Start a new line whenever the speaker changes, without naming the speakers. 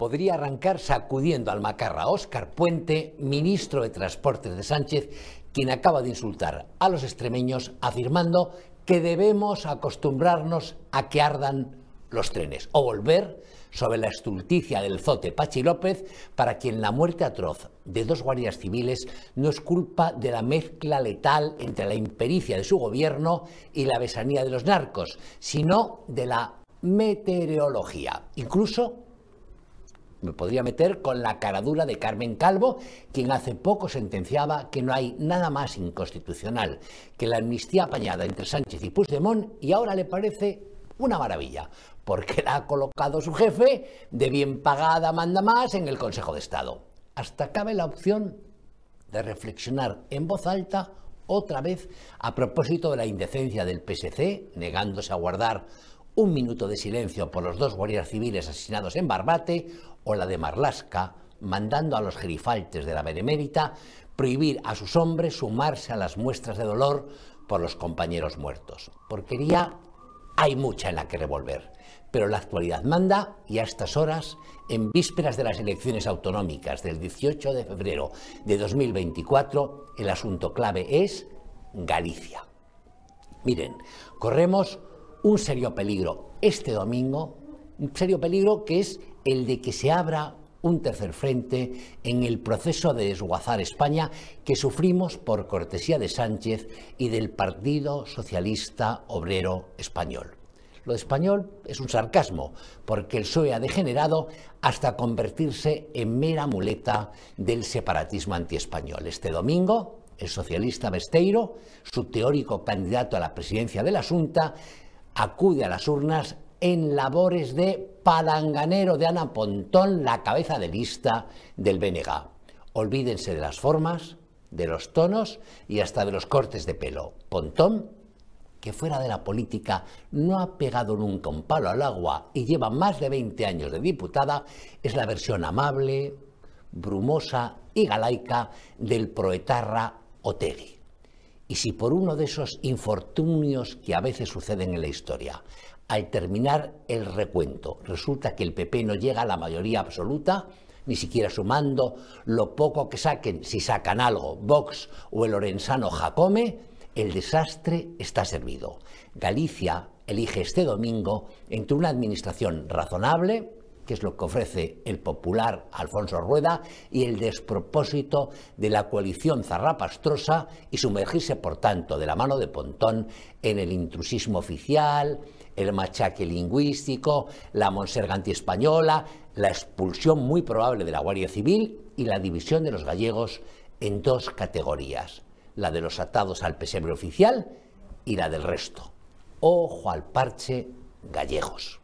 podría arrancar sacudiendo al macarra Óscar Puente, ministro de Transportes de Sánchez, quien acaba de insultar a los extremeños afirmando que debemos acostumbrarnos a que ardan los trenes o volver sobre la estulticia del zote Pachi López, para quien la muerte atroz de dos guardias civiles no es culpa de la mezcla letal entre la impericia de su gobierno y la besanía de los narcos, sino de la meteorología. Incluso me podría meter con la caradura de Carmen Calvo, quien hace poco sentenciaba que no hay nada más inconstitucional que la amnistía apañada entre Sánchez y Puigdemont y ahora le parece una maravilla, porque la ha colocado su jefe de bien pagada manda más en el Consejo de Estado. Hasta cabe la opción de reflexionar en voz alta otra vez a propósito de la indecencia del PSC, negándose a guardar un minuto de silencio por los dos guardias civiles asesinados en Barbate, o la de Marlasca, mandando a los gerifaltes de la Benemérita prohibir a sus hombres sumarse a las muestras de dolor por los compañeros muertos. Porquería hay mucha en la que revolver, pero la actualidad manda y a estas horas, en vísperas de las elecciones autonómicas del 18 de febrero de 2024, el asunto clave es Galicia. Miren, corremos un serio peligro este domingo, un serio peligro que es el de que se abra un tercer frente en el proceso de desguazar España que sufrimos por cortesía de Sánchez y del Partido Socialista Obrero Español. Lo de español es un sarcasmo, porque el PSOE ha degenerado hasta convertirse en mera muleta del separatismo antiespañol. Este domingo, el socialista Besteiro, su teórico candidato a la presidencia de la Junta, acude a las urnas en labores de palanganero de Ana Pontón, la cabeza de lista del BNG. Olvídense de las formas, de los tonos y hasta de los cortes de pelo. Pontón, que fuera de la política no ha pegado nunca un palo al agua y lleva más de 20 años de diputada, es la versión amable, brumosa y galaica del proetarra Otegi. Y si por uno de esos infortunios que a veces suceden en la historia, al terminar el recuento resulta que el PP no llega a la mayoría absoluta, ni siquiera sumando lo poco que saquen, si sacan algo, Vox o el Lorenzano Jacome, el desastre está servido. Galicia elige este domingo entre una administración razonable, que es lo que ofrece el popular Alfonso Rueda, y el despropósito de la coalición zarrapastrosa y sumergirse, por tanto, de la mano de Pontón en el intrusismo oficial, el machaque lingüístico, la monserga antiespañola, la expulsión muy probable de la Guardia Civil y la división de los gallegos en dos categorías, la de los atados al pesebre oficial y la del resto. Ojo al parche gallegos.